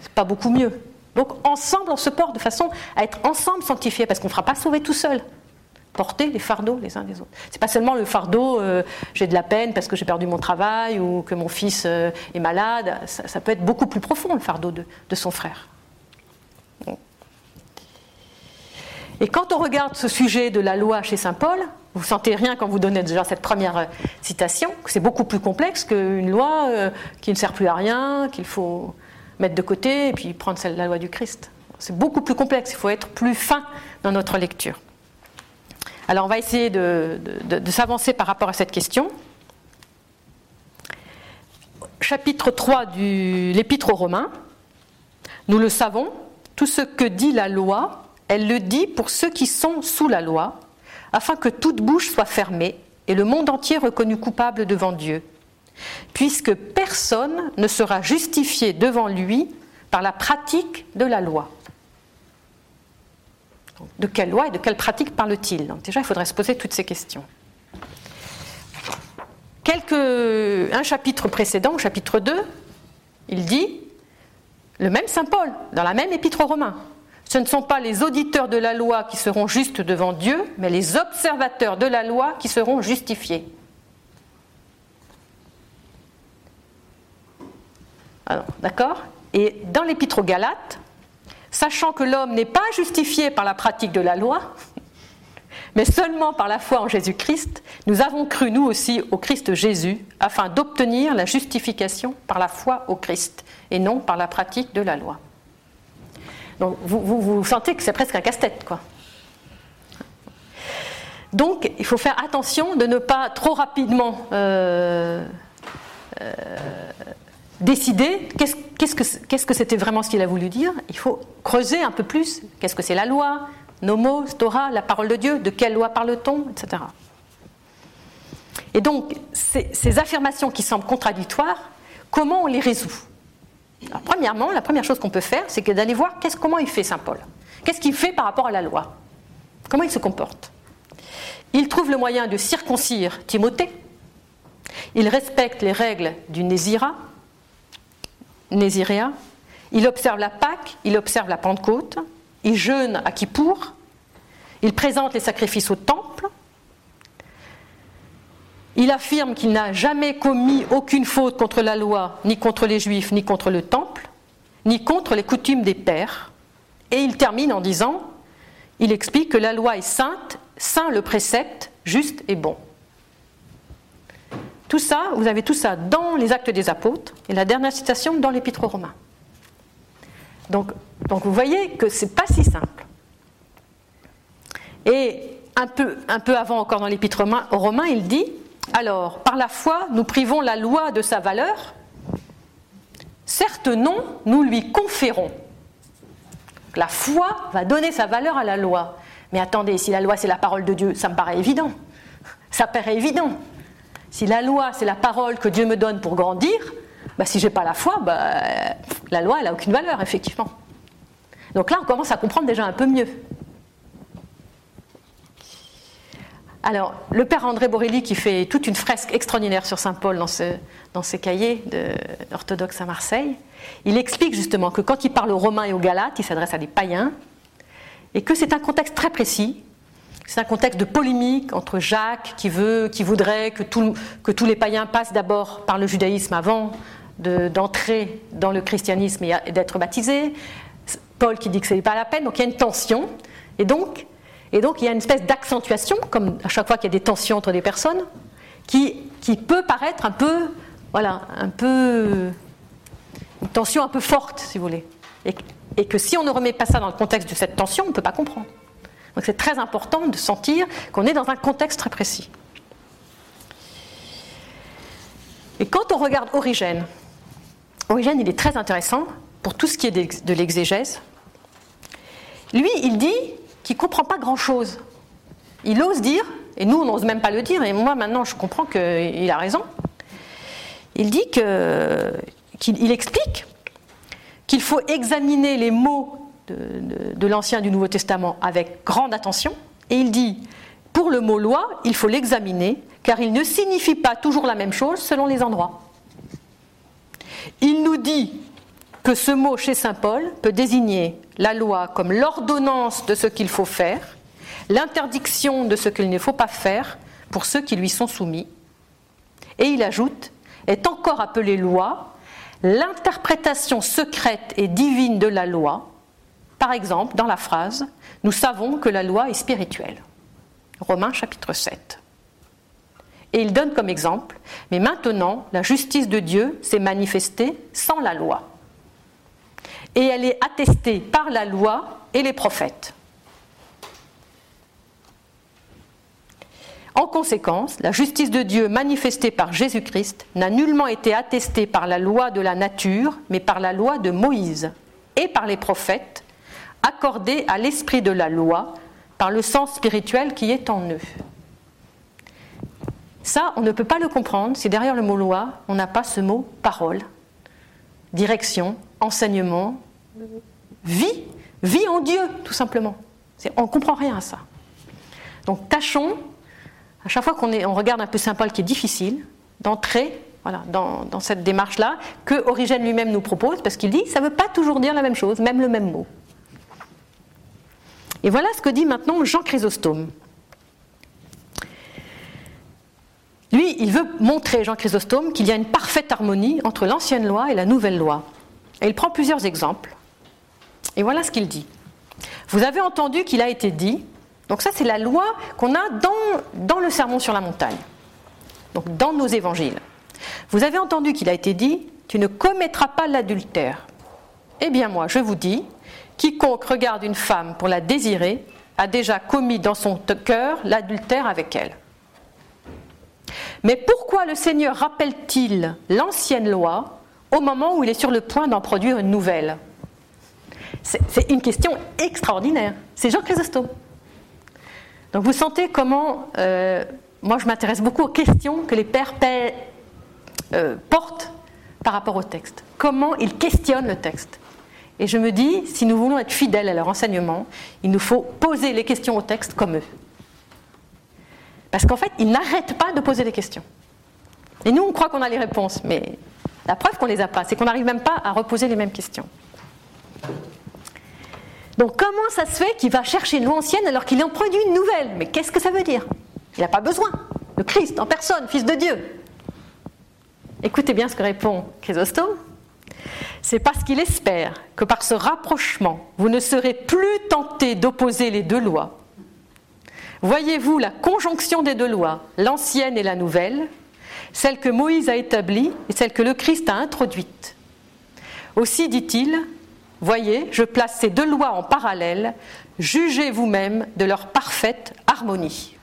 C'est pas beaucoup mieux. Donc ensemble, on se porte de façon à être ensemble sanctifiés, parce qu'on ne fera pas sauver tout seul porter les fardeaux les uns des autres. C'est pas seulement le fardeau, euh, j'ai de la peine parce que j'ai perdu mon travail ou que mon fils euh, est malade. Ça, peut être beaucoup plus profond le fardeau de, son frère. Et quand on regarde ce sujet de la loi chez saint Paul, vous sentez rien quand vous donnez déjà cette première euh, citation, c'est beaucoup plus complexe qu'une loi qui ne sert plus à rien, qu'il faut mettre de côté et puis prendre celle, la loi du Christ. C'est beaucoup plus complexe, il faut être plus fin dans notre lecture. Alors on va essayer de, s'avancer par rapport à cette question. Chapitre 3 de l'Épître aux Romains. Nous le savons, tout ce que dit la loi, elle le dit pour ceux qui sont sous la loi, afin que toute bouche soit fermée et le monde entier reconnu coupable devant Dieu, puisque personne ne sera justifié devant lui par la pratique de la loi de quelle loi et de quelle pratique parle-t-il déjà, il faudrait se poser toutes ces questions. un chapitre précédent, chapitre 2, il dit, le même Saint Paul, dans la même épître aux Romains, ce ne sont pas les auditeurs de la loi qui seront justes devant Dieu, mais les observateurs de la loi qui seront justifiés. d'accord? Et dans l'épître aux Galates, sachant que l'homme n'est pas justifié par la pratique de la loi, mais seulement par la foi en Jésus-Christ, nous avons cru nous aussi au Christ Jésus, afin d'obtenir la justification par la foi au Christ, et non par la pratique de la loi. Donc vous, vous, sentez que c'est presque un casse-tête, quoi. Donc il faut faire attention de ne pas trop rapidement euh, euh, décider qu'est-ce que c'était vraiment ce qu'il a voulu dire. Il faut creuser un peu plus. Qu'est-ce que c'est la loi Nomos, Torah, la parole de Dieu, de quelle loi parle-t-on, etc. Et donc, ces, affirmations qui semblent contradictoires, comment on les résout? Premièrement, la première chose qu'on peut faire, c'est d'aller voir comment il fait Saint Paul? Qu'est-ce qu'il fait par rapport à la loi? Comment il se comporte? Il trouve le moyen de circoncire Timothée. Il respecte les règles du Nézira, Néziréa. Il observe la Pâque, il observe la Pentecôte, il jeûne à Kippour, il présente les sacrifices au temple, il affirme qu'il n'a jamais commis aucune faute contre la loi, ni contre les Juifs, ni contre le temple, ni contre les coutumes des pères. Et il termine en disant, il explique que la loi est sainte, saint le précepte, juste et bon. Tout ça, vous avez tout ça dans les actes des apôtres, et la dernière citation dans l'épître aux Romains. Donc, vous voyez que ce n'est pas si simple. Et un peu, un peu avant encore dans l'épître aux Romains, il dit, alors, par la foi, nous privons la loi de sa valeur, certes non, nous lui conférons. La foi va donner sa valeur à la loi. Mais attendez, si la loi c'est la parole de Dieu, ça me paraît évident. Ça paraît évident. Si la loi c'est la parole que Dieu me donne pour grandir, bah, si j'ai pas la foi, bah, la loi elle a aucune valeur effectivement. Donc là on commence à comprendre déjà un peu mieux. Alors, le père André Borelli, qui fait toute une fresque extraordinaire sur Saint Paul dans, ses cahiers d'orthodoxe à Marseille, il explique justement que quand il parle aux Romains et aux Galates, il s'adresse à des païens, et que c'est un contexte très précis. C'est un contexte de polémique entre Jacques, qui, veut, qui voudrait que, tous les païens passent d'abord par le judaïsme avant d'entrer dans le christianisme et d'être baptisés, Paul qui dit que ce n'est pas la peine, donc il y a une tension, et donc, il y a une espèce d'accentuation, comme à chaque fois qu'il y a des tensions entre des personnes, qui, peut paraître un peu, voilà, un peu une tension un peu forte, si vous voulez. Et, que si on ne remet pas ça dans le contexte de cette tension, on ne peut pas comprendre. Donc c'est très important de sentir qu'on est dans un contexte très précis. Et quand on regarde Origène, Origène, il est très intéressant pour tout ce qui est de l'exégèse. Lui, il dit qu'il ne comprend pas grand-chose. Il ose dire, et nous, on n'ose même pas le dire, et moi, maintenant, je comprends qu'il a raison. Il dit qu'il explique qu'il faut examiner les mots de, l'Ancien et du Nouveau Testament avec grande attention. Et il dit, pour le mot loi, il faut l'examiner, car il ne signifie pas toujours la même chose selon les endroits. Il nous dit que ce mot chez Saint Paul peut désigner la loi comme l'ordonnance de ce qu'il faut faire, l'interdiction de ce qu'il ne faut pas faire pour ceux qui lui sont soumis. Et il ajoute, est encore appelée loi l'interprétation secrète et divine de la loi, par exemple dans la phrase Nous savons que la loi est spirituelle. Romains chapitre 7. Et il donne comme exemple Mais maintenant, la justice de Dieu s'est manifestée sans la loi. Et elle est attestée par la loi et les prophètes. En conséquence, la justice de Dieu manifestée par Jésus-Christ n'a nullement été attestée par la loi de la nature, mais par la loi de Moïse et par les prophètes, accordée à l'esprit de la loi par le sens spirituel qui est en eux. Ça, on ne peut pas le comprendre si derrière le mot loi, on n'a pas ce mot parole, direction, enseignement, vie, vie en Dieu, tout simplement. On ne comprend rien à ça. Donc tâchons à chaque fois qu'on on regarde un peu Saint Paul qui est difficile, d'entrer voilà, dans, cette démarche-là, que Origène lui-même nous propose, parce qu'il dit ça ne veut pas toujours dire la même chose, même le même mot. Et voilà ce que dit maintenant Jean Chrysostome. Lui, il veut montrer, Jean Chrysostome, qu'il y a une parfaite harmonie entre l'ancienne loi et la nouvelle loi. Et il prend plusieurs exemples. Et voilà ce qu'il dit. Vous avez entendu qu'il a été dit, donc ça, c'est la loi qu'on a dans, dans le sermon sur la montagne, donc dans nos évangiles. Vous avez entendu qu'il a été dit, tu ne commettras pas l'adultère. Eh bien moi, je vous dis, quiconque regarde une femme pour la désirer a déjà commis dans son cœur l'adultère avec elle. Mais pourquoi le Seigneur rappelle-t-il l'ancienne loi au moment où il est sur le point d'en produire une nouvelle? C'est une question extraordinaire. C'est Jean Chrysostome. Donc vous sentez comment, euh, moi je m'intéresse beaucoup aux questions que les pères euh, portent par rapport au texte. Comment ils questionnent le texte. Et je me dis, si nous voulons être fidèles à leur enseignement, il nous faut poser les questions au texte comme eux. Parce qu'en fait, ils n'arrêtent pas de poser des questions. Et nous, on croit qu'on a les réponses, mais la preuve qu'on ne les a pas, c'est qu'on n'arrive même pas à reposer les mêmes questions. Donc comment ça se fait qu'il va chercher une loi ancienne alors qu'il en produit une nouvelle? Mais qu'est-ce que ça veut dire? Il n'a pas besoin. Le Christ en personne, Fils de Dieu. Écoutez bien ce que répond Chrysostome. C'est parce qu'il espère que par ce rapprochement, vous ne serez plus tenté d'opposer les deux lois. Voyez-vous la conjonction des deux lois, l'ancienne et la nouvelle, celle que Moïse a établie et celle que le Christ a introduite. Aussi dit-il, Voyez, je place ces deux lois en parallèle, jugez vous-même de leur parfaite harmonie.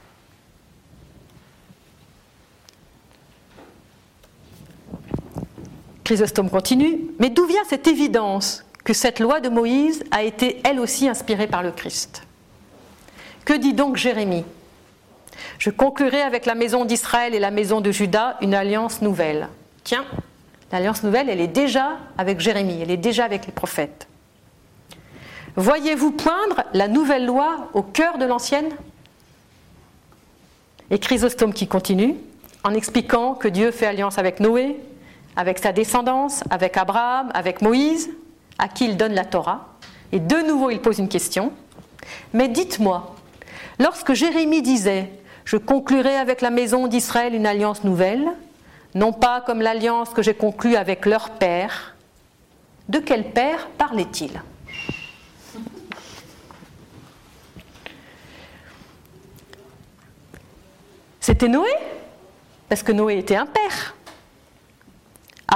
Chrysostome continue, mais d'où vient cette évidence que cette loi de Moïse a été elle aussi inspirée par le Christ? Que dit donc Jérémie? Je conclurai avec la maison d'Israël et la maison de Juda une alliance nouvelle. Tiens, l'alliance nouvelle, elle est déjà avec Jérémie, elle est déjà avec les prophètes. Voyez-vous poindre la nouvelle loi au cœur de l'ancienne? Et Chrysostome qui continue, en expliquant que Dieu fait alliance avec Noé, avec sa descendance, avec Abraham, avec Moïse, à qui il donne la Torah. Et de nouveau, il pose une question. Mais dites-moi, lorsque Jérémie disait Je conclurai avec la maison d'Israël une alliance nouvelle, non pas comme l'alliance que j'ai conclue avec leur père, de quel père parlait-il? C'était Noé, parce que Noé était un père.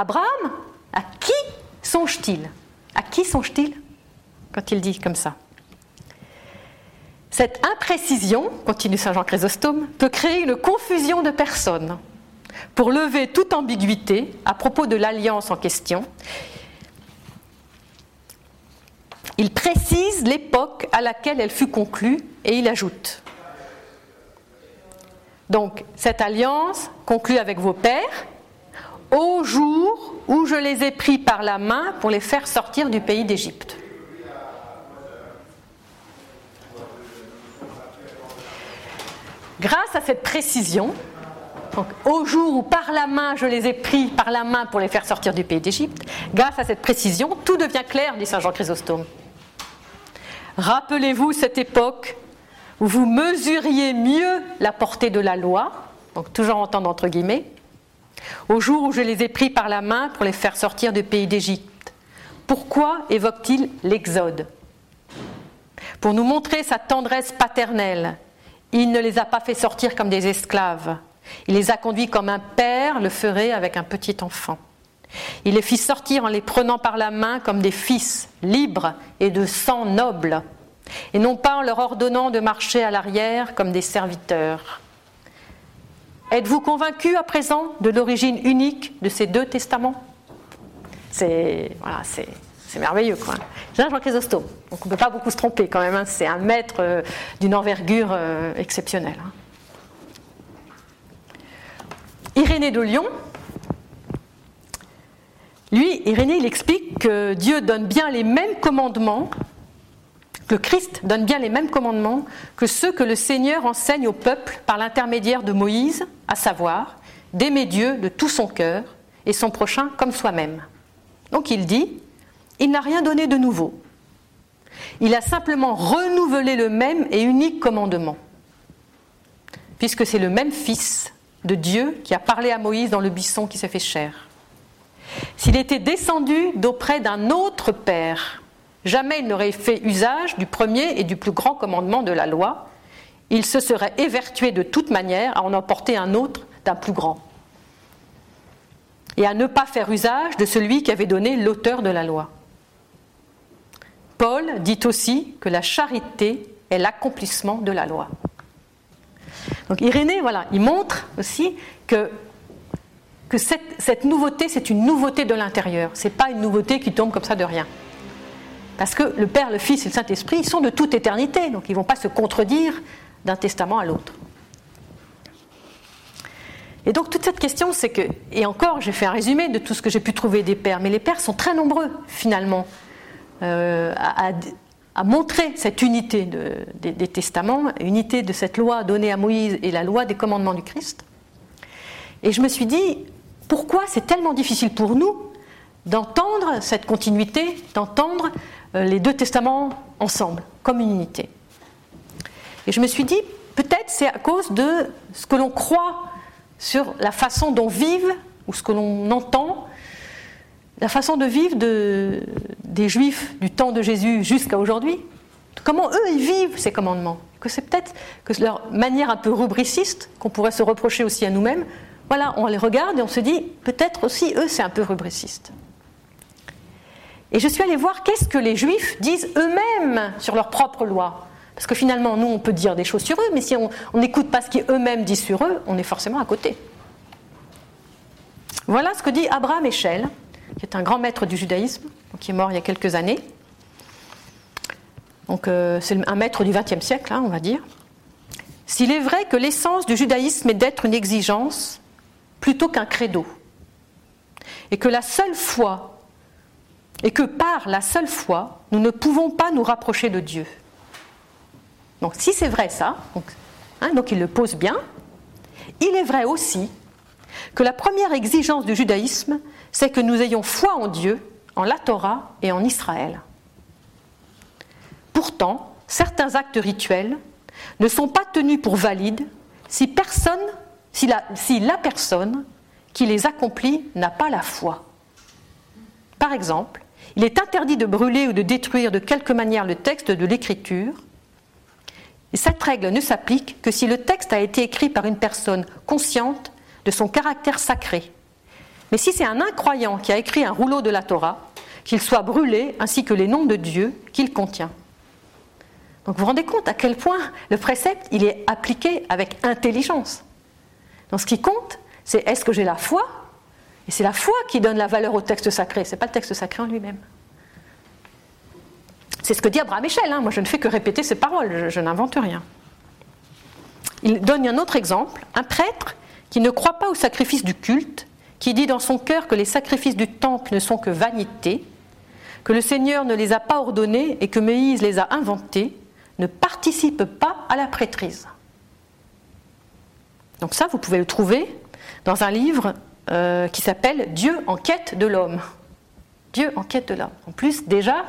Abraham, à qui songe-t-il? À qui songe-t-il quand il dit comme ça? Cette imprécision, continue Saint Jean Chrysostome, peut créer une confusion de personnes. Pour lever toute ambiguïté à propos de l'alliance en question, il précise l'époque à laquelle elle fut conclue et il ajoute. Donc, cette alliance conclue avec vos pères, au jour où je les ai pris par la main pour les faire sortir du pays d'Égypte. Grâce à cette précision, au jour où par la main je les ai pris par la main pour les faire sortir du pays d'Égypte, grâce à cette précision, tout devient clair, dit Saint Jean Chrysostome. Rappelez-vous cette époque où vous mesuriez mieux la portée de la loi, donc toujours entendre entre guillemets, au jour où je les ai pris par la main pour les faire sortir du pays d'Égypte. Pourquoi évoque-t-il l'Exode? Pour nous montrer sa tendresse paternelle. Il ne les a pas fait sortir comme des esclaves. Il les a conduits comme un père le ferait avec un petit enfant. Il les fit sortir en les prenant par la main comme des fils libres et de sang noble, et non pas en leur ordonnant de marcher à l'arrière comme des serviteurs. Êtes-vous convaincu à présent de l'origine unique de ces deux testaments? C'est merveilleux. Quoi. Jean Chrysostome, donc on ne peut pas beaucoup se tromper quand même, hein. c'est un maître euh, d'une envergure euh, exceptionnelle. Hein. Irénée de Lyon, lui, Irénée, il explique que Dieu donne bien les mêmes commandements le Christ donne bien les mêmes commandements que ceux que le Seigneur enseigne au peuple par l'intermédiaire de Moïse, à savoir d'aimer Dieu de tout son cœur et son prochain comme soi-même. Donc il dit, il n'a rien donné de nouveau. Il a simplement renouvelé le même et unique commandement, puisque c'est le même Fils de Dieu qui a parlé à Moïse dans le buisson qui s'est fait chair. S'il était descendu d'auprès d'un autre Père, Jamais il n'aurait fait usage du premier et du plus grand commandement de la loi. Il se serait évertué de toute manière à en emporter un autre d'un plus grand. Et à ne pas faire usage de celui qui avait donné l'auteur de la loi. Paul dit aussi que la charité est l'accomplissement de la loi. Donc Irénée, voilà, il montre aussi que, cette nouveauté, c'est une nouveauté de l'intérieur. Ce n'est pas une nouveauté qui tombe comme ça de rien. Parce que le Père, le Fils et le Saint-Esprit sont de toute éternité, donc ils ne vont pas se contredire d'un testament à l'autre. Et donc toute cette question, c'est que, et encore, j'ai fait un résumé de tout ce que j'ai pu trouver des pères, mais les pères sont très nombreux finalement euh, à, montrer cette unité des, des, testaments, unité de cette loi donnée à Moïse et la loi des commandements du Christ. Et je me suis dit, pourquoi c'est tellement difficile pour nous d'entendre cette continuité, d'entendre euh, les deux testaments ensemble, comme une unité. Et je me suis dit, peut-être c'est à cause de ce que l'on croit sur la façon dont vivent, ou ce que l'on entend, la façon de vivre de, des Juifs du temps de Jésus jusqu'à aujourd'hui. Comment eux, ils vivent ces commandements. Que c'est peut-être que leur manière un peu rubriciste, qu'on pourrait se reprocher aussi à nous-mêmes, voilà, on les regarde et on se dit, peut-être aussi eux, c'est un peu rubriciste. Et je suis allée voir qu'est-ce que les juifs disent eux-mêmes sur leur propre loi. Parce que finalement, nous, on peut dire des choses sur eux, mais si on n'écoute pas ce qu'eux-mêmes disent sur eux, on est forcément à côté. Voilà ce que dit Abraham Echel, qui est un grand maître du judaïsme, qui est mort il y a quelques années. Donc, euh, c'est un maître du XXe siècle, hein, on va dire. S'il est vrai que l'essence du judaïsme est d'être une exigence plutôt qu'un credo, et que la seule foi, et que par la seule foi, nous ne pouvons pas nous rapprocher de Dieu. Donc, si c'est vrai ça, donc, hein, donc il le pose bien, il est vrai aussi que la première exigence du judaïsme, c'est que nous ayons foi en Dieu, en la Torah et en Israël. Pourtant, certains actes rituels ne sont pas tenus pour valides si, personne, si la personne qui les accomplit n'a pas la foi. Par exemple, il est interdit de brûler ou de détruire de quelque manière le texte de l'écriture. Et cette règle ne s'applique que si le texte a été écrit par une personne consciente de son caractère sacré. Mais si c'est un incroyant qui a écrit un rouleau de la Torah, qu'il soit brûlé ainsi que les noms de Dieu qu'il contient. Donc vous vous rendez compte à quel point le précepte, il est appliqué avec intelligence. Donc ce qui compte, c'est est-ce que j'ai la foi Et c'est la foi qui donne la valeur au texte sacré, ce n'est pas le texte sacré en lui-même. C'est ce que dit Abraham Michel, hein. moi je ne fais que répéter ces paroles, je, je n'invente rien. Il donne un autre exemple, un prêtre qui ne croit pas au sacrifice du culte, qui dit dans son cœur que les sacrifices du temple ne sont que vanité, que le Seigneur ne les a pas ordonnés et que Moïse les a inventés, ne participe pas à la prêtrise. Donc ça, vous pouvez le trouver dans un livre euh, qui s'appelle Dieu en quête de l'homme. Dieu en quête de l'homme. En plus, déjà,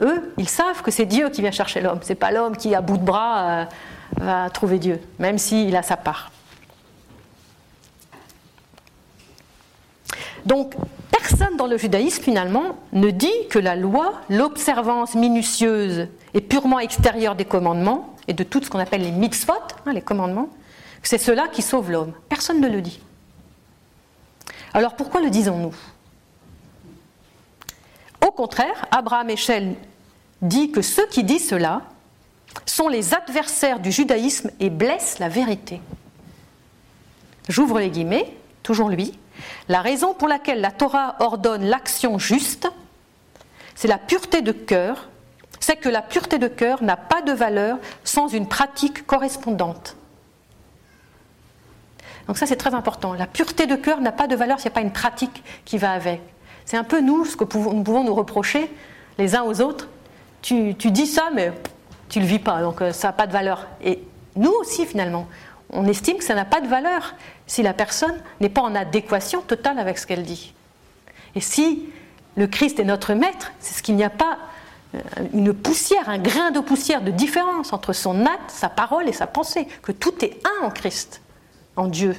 eux, ils savent que c'est Dieu qui vient chercher l'homme. C'est pas l'homme qui, à bout de bras, euh, va trouver Dieu, même s'il a sa part. Donc, personne dans le judaïsme, finalement, ne dit que la loi, l'observance minutieuse et purement extérieure des commandements, et de tout ce qu'on appelle les mitzvot, hein, les commandements, c'est cela qui sauve l'homme. Personne ne le dit. Alors pourquoi le disons-nous? Au contraire, Abraham Echel dit que ceux qui disent cela sont les adversaires du judaïsme et blessent la vérité. J'ouvre les guillemets, toujours lui. La raison pour laquelle la Torah ordonne l'action juste, c'est la pureté de cœur, c'est que la pureté de cœur n'a pas de valeur sans une pratique correspondante. Donc ça c'est très important. La pureté de cœur n'a pas de valeur s'il n'y a pas une pratique qui va avec. C'est un peu nous ce que nous pouvons nous reprocher les uns aux autres. Tu, dis ça mais tu ne le vis pas, donc euh, ça n'a pas de valeur. Et nous aussi finalement, on estime que ça n'a pas de valeur si la personne n'est pas en adéquation totale avec ce qu'elle dit. Et si le Christ est notre maître, c'est ce qu'il n'y a pas euh, une poussière, un grain de poussière de différence entre son acte, sa parole et sa pensée, que tout est un en Christ, en Dieu.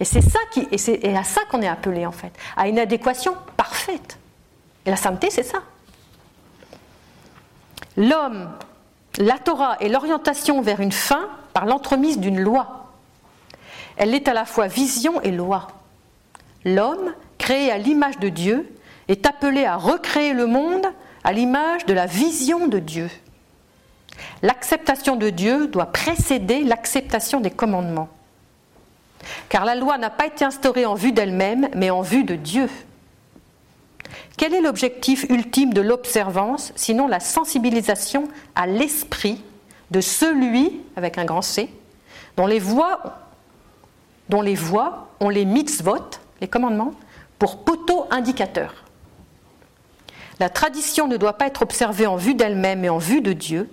Et c'est à ça qu'on est appelé en fait, à une adéquation parfaite. Et la sainteté, c'est ça. L'homme, la Torah et l'orientation vers une fin par l'entremise d'une loi. Elle est à la fois vision et loi. L'homme, créé à l'image de Dieu, est appelé à recréer le monde à l'image de la vision de Dieu. L'acceptation de Dieu doit précéder l'acceptation des commandements. Car la loi n'a pas été instaurée en vue d'elle-même, mais en vue de Dieu. Quel est l'objectif ultime de l'observance, sinon la sensibilisation à l'esprit de celui, avec un grand C, dont les voix, dont les voix ont les mitzvot, les commandements, pour poteau indicateur. La tradition ne doit pas être observée en vue d'elle-même et en vue de Dieu.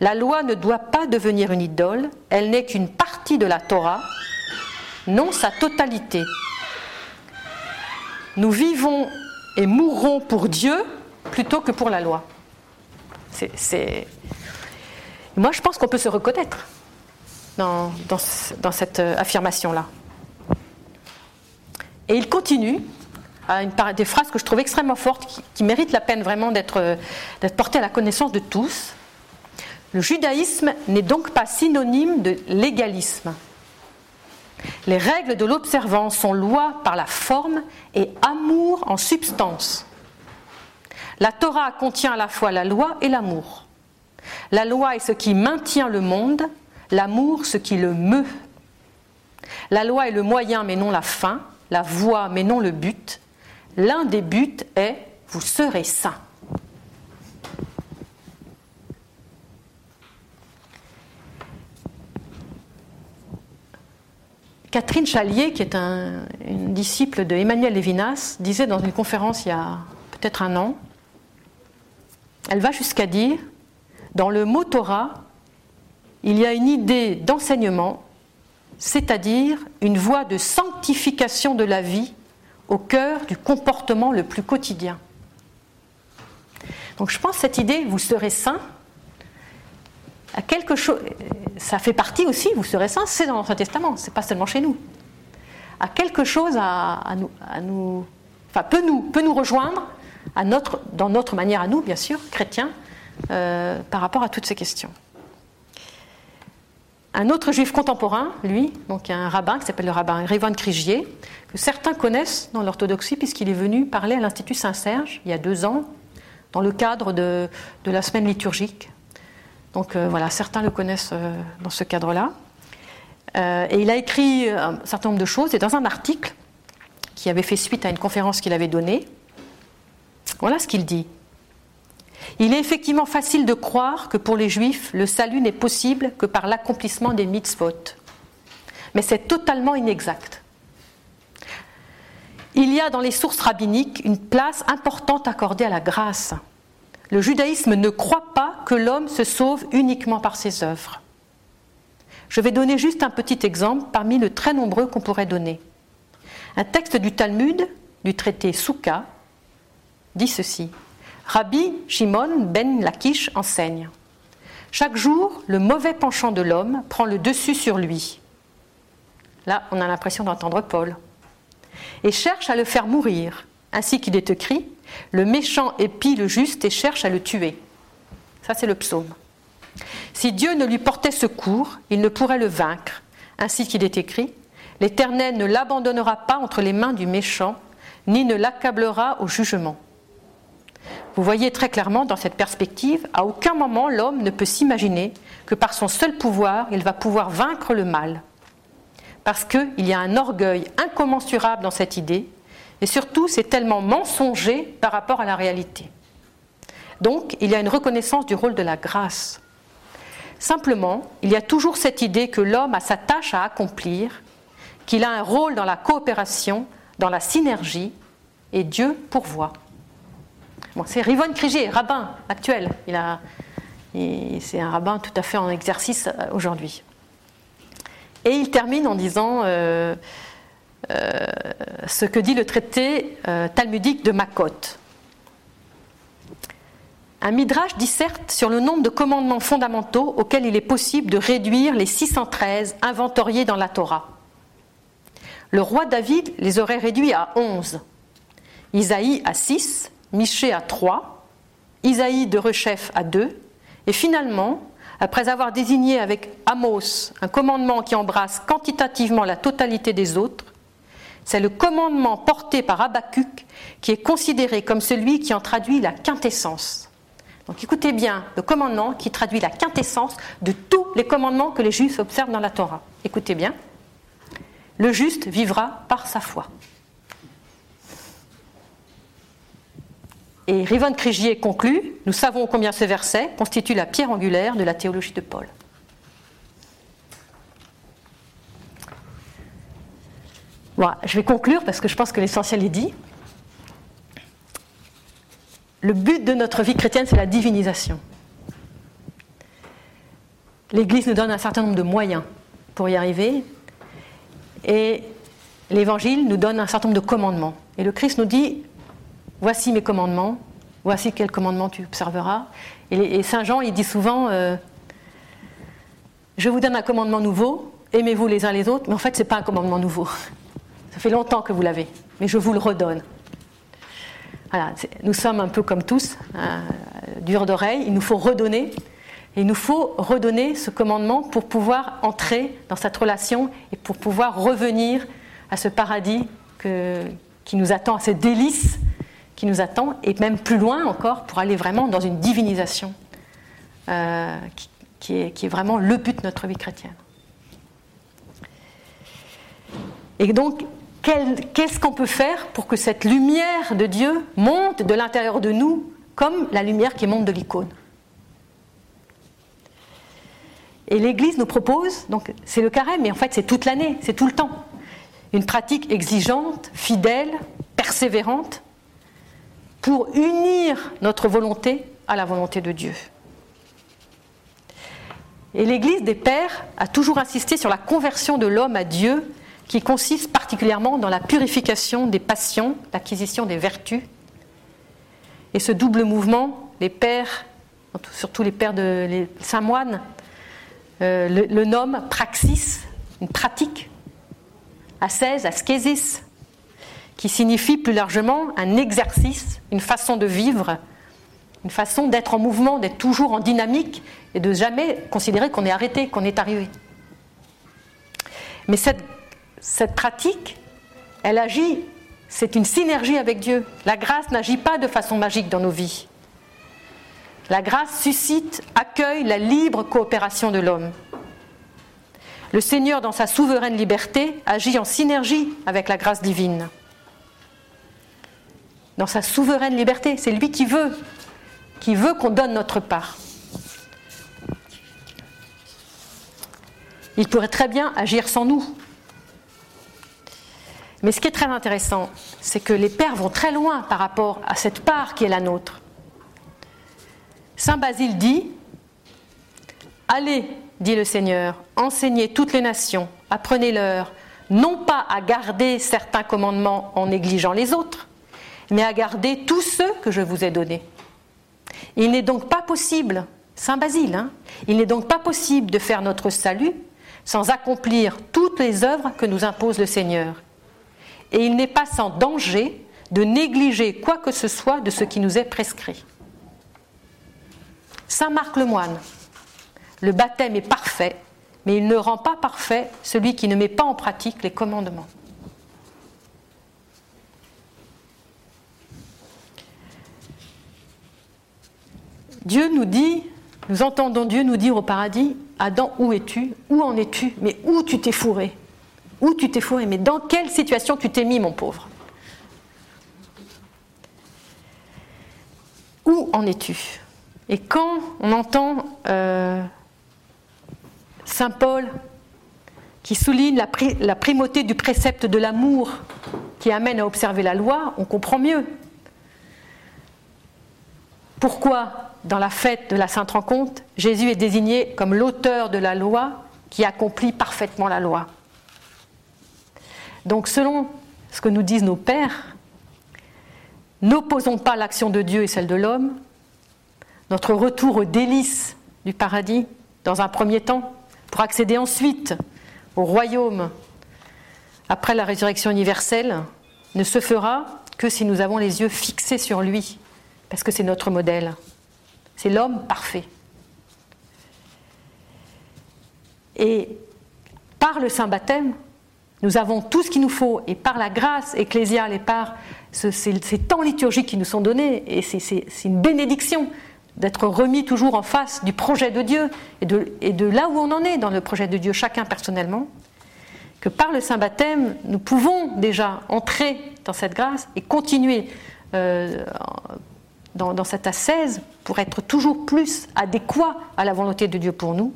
La loi ne doit pas devenir une idole, elle n'est qu'une partie de la Torah, non sa totalité. Nous vivons et mourrons pour Dieu plutôt que pour la loi. Moi, je pense qu'on peut se reconnaître dans, cette euh, affirmation-là. Et il continue à une, des phrases que je trouve extrêmement fortes, qui, méritent la peine vraiment euh, d'être portées à la connaissance de tous. Le judaïsme n'est donc pas synonyme de légalisme. Les règles de l'observance sont loi par la forme et amour en substance. La Torah contient à la fois la loi et l'amour. La loi est ce qui maintient le monde, l'amour ce qui le meut. La loi est le moyen mais non la fin, la voie mais non le but. L'un des buts est vous serez saints. Catherine Chalier, qui est une disciple de Emmanuel Levinas, disait dans une conférence il y a peut-être un an, elle va jusqu'à dire, dans le mot Torah, il y a une idée d'enseignement, c'est-à-dire une voie de sanctification de la vie au cœur du comportement le plus quotidien. Donc je pense que cette idée, vous serez saint, à quelque chose, ça fait partie aussi, vous serez saint, c'est dans l'Ancien Testament, c'est pas seulement chez nous. À quelque chose à, nous, enfin peut nous, peut nous rejoindre dans notre manière à nous, bien sûr, chrétiens, euh, par rapport à toutes ces questions. Un autre juif contemporain, lui, donc un rabbin qui s'appelle le rabbin Révan Krigier, que certains connaissent dans l'orthodoxie puisqu'il est venu parler à l'Institut Saint-Serge il y a deux ans, dans le cadre de la semaine liturgique donc euh, voilà, certains le connaissent euh, dans ce cadre-là. Euh, et il a écrit un certain nombre de choses, et dans un article qui avait fait suite à une conférence qu'il avait donnée, voilà ce qu'il dit. Il est effectivement facile de croire que pour les juifs, le salut n'est possible que par l'accomplissement des mitzvot. Mais c'est totalement inexact. Il y a dans les sources rabbiniques une place importante accordée à la grâce. Le judaïsme ne croit pas que l'homme se sauve uniquement par ses œuvres. Je vais donner juste un petit exemple parmi les très nombreux qu'on pourrait donner. Un texte du Talmud, du traité Souka, dit ceci. Rabbi Shimon ben Lakish enseigne. Chaque jour, le mauvais penchant de l'homme prend le dessus sur lui. Là, on a l'impression d'entendre Paul. Et cherche à le faire mourir, ainsi qu'il est écrit le méchant épie le juste et cherche à le tuer. Ça, c'est le psaume. Si Dieu ne lui portait secours, il ne pourrait le vaincre. Ainsi qu'il est écrit L'Éternel ne l'abandonnera pas entre les mains du méchant, ni ne l'accablera au jugement. Vous voyez très clairement dans cette perspective, à aucun moment l'homme ne peut s'imaginer que par son seul pouvoir, il va pouvoir vaincre le mal. Parce qu'il y a un orgueil incommensurable dans cette idée, et surtout, c'est tellement mensonger par rapport à la réalité. Donc, il y a une reconnaissance du rôle de la grâce. Simplement, il y a toujours cette idée que l'homme a sa tâche à accomplir, qu'il a un rôle dans la coopération, dans la synergie, et Dieu pourvoit. C'est Rivon Kriger, rabbin actuel. c'est un rabbin tout à fait en exercice euh, aujourd'hui. Et il termine en disant euh, ce que dit le traité euh, talmudique de Makot. Un midrash disserte sur le nombre de commandements fondamentaux auxquels il est possible de réduire les 613 inventoriés dans la Torah. Le roi David les aurait réduits à 11, Isaïe à 6, Michée à 3, Isaïe de Rechef à 2, et finalement, après avoir désigné avec Amos un commandement qui embrasse quantitativement la totalité des autres, c'est le commandement porté par Habakkuk qui est considéré comme celui qui en traduit la quintessence. Donc écoutez bien, le commandement qui traduit la quintessence de tous les commandements que les Juifs observent dans la Torah. Écoutez bien, le juste vivra par sa foi. Et Rivon Krigier conclut Nous savons combien ce verset constitue la pierre angulaire de la théologie de Paul. Je vais conclure parce que je pense que l'essentiel est dit. Le but de notre vie chrétienne, c'est la divinisation. L'Église nous donne un certain nombre de moyens pour y arriver. Et l'Évangile nous donne un certain nombre de commandements. Et le Christ nous dit, voici mes commandements, voici quels commandements tu observeras. Et, Saint Jean, il dit souvent, euh, je vous donne un commandement nouveau, aimez-vous les uns les autres, mais en fait, ce n'est pas un commandement nouveau. Ça fait longtemps que vous l'avez, mais je vous le redonne. Voilà, nous sommes un peu comme tous, hein, durs d'oreille, il nous faut redonner Et il nous faut redonner ce commandement pour pouvoir entrer dans cette relation et pour pouvoir revenir à ce paradis qui nous attend, à ce délice qui nous attend, et même plus loin encore pour aller vraiment dans une divinisation euh, qui, est, qui est vraiment le but de notre vie chrétienne. Et donc, qu'est-ce qu'on peut faire pour que cette lumière de Dieu monte de l'intérieur de nous comme la lumière qui monte de l'icône? Et l'Église nous propose, donc c'est le carême, mais en fait c'est toute l'année, c'est tout le temps, une pratique exigeante, fidèle, persévérante, pour unir notre volonté à la volonté de Dieu. Et l'Église des Pères a toujours insisté sur la conversion de l'homme à Dieu, qui consiste particulièrement dans la purification des passions, l'acquisition des vertus. Et ce double mouvement, les pères, surtout les pères de les saint moines, euh, le, le nomment praxis, une pratique, ascèse, ascésis, qui signifie plus largement un exercice, une façon de vivre, une façon d'être en mouvement, d'être toujours en dynamique et de jamais considérer qu'on est arrêté, qu'on est arrivé. Mais cette, cette pratique, elle agit, c'est une synergie avec Dieu. La grâce n'agit pas de façon magique dans nos vies. La grâce suscite, accueille la libre coopération de l'homme. Le Seigneur, dans sa souveraine liberté, agit en synergie avec la grâce divine. Dans sa souveraine liberté, c'est lui qui veut, qui veut qu'on donne notre part. Il pourrait très bien agir sans nous. Mais ce qui est très intéressant, c'est que les pères vont très loin par rapport à cette part qui est la nôtre. Saint Basile dit Allez, dit le Seigneur, enseignez toutes les nations, apprenez-leur, non pas à garder certains commandements en négligeant les autres, mais à garder tous ceux que je vous ai donnés. Il n'est donc pas possible, Saint Basile, hein, il n'est donc pas possible de faire notre salut sans accomplir toutes les œuvres que nous impose le Seigneur. Et il n'est pas sans danger de négliger quoi que ce soit de ce qui nous est prescrit. Saint Marc le moine, le baptême est parfait, mais il ne rend pas parfait celui qui ne met pas en pratique les commandements. Dieu nous dit, nous entendons Dieu nous dire au paradis, Adam, où es-tu? Où en es-tu? Mais où tu t'es fourré? Où tu t'es fourré Mais dans quelle situation tu t'es mis, mon pauvre? Où en es-tu? Et quand on entend euh, Saint Paul qui souligne la, la primauté du précepte de l'amour qui amène à observer la loi, on comprend mieux. Pourquoi, dans la fête de la Sainte Rencontre, Jésus est désigné comme l'auteur de la loi qui accomplit parfaitement la loi? Donc, selon ce que nous disent nos pères, n'opposons pas l'action de Dieu et celle de l'homme. Notre retour aux délices du paradis, dans un premier temps, pour accéder ensuite au royaume après la résurrection universelle, ne se fera que si nous avons les yeux fixés sur lui, parce que c'est notre modèle. C'est l'homme parfait. Et par le saint baptême, nous avons tout ce qu'il nous faut, et par la grâce ecclésiale et par ces, temps liturgiques qui nous sont donnés, et c'est une bénédiction d'être remis toujours en face du projet de Dieu et de, là où on en est dans le projet de Dieu, chacun personnellement, que par le Saint Baptême, nous pouvons déjà entrer dans cette grâce et continuer euh, dans, dans, cette ascèse pour être toujours plus adéquat à la volonté de Dieu pour nous.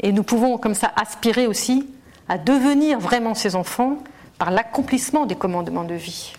Et nous pouvons comme ça aspirer aussi à devenir vraiment ses enfants par l'accomplissement des commandements de vie.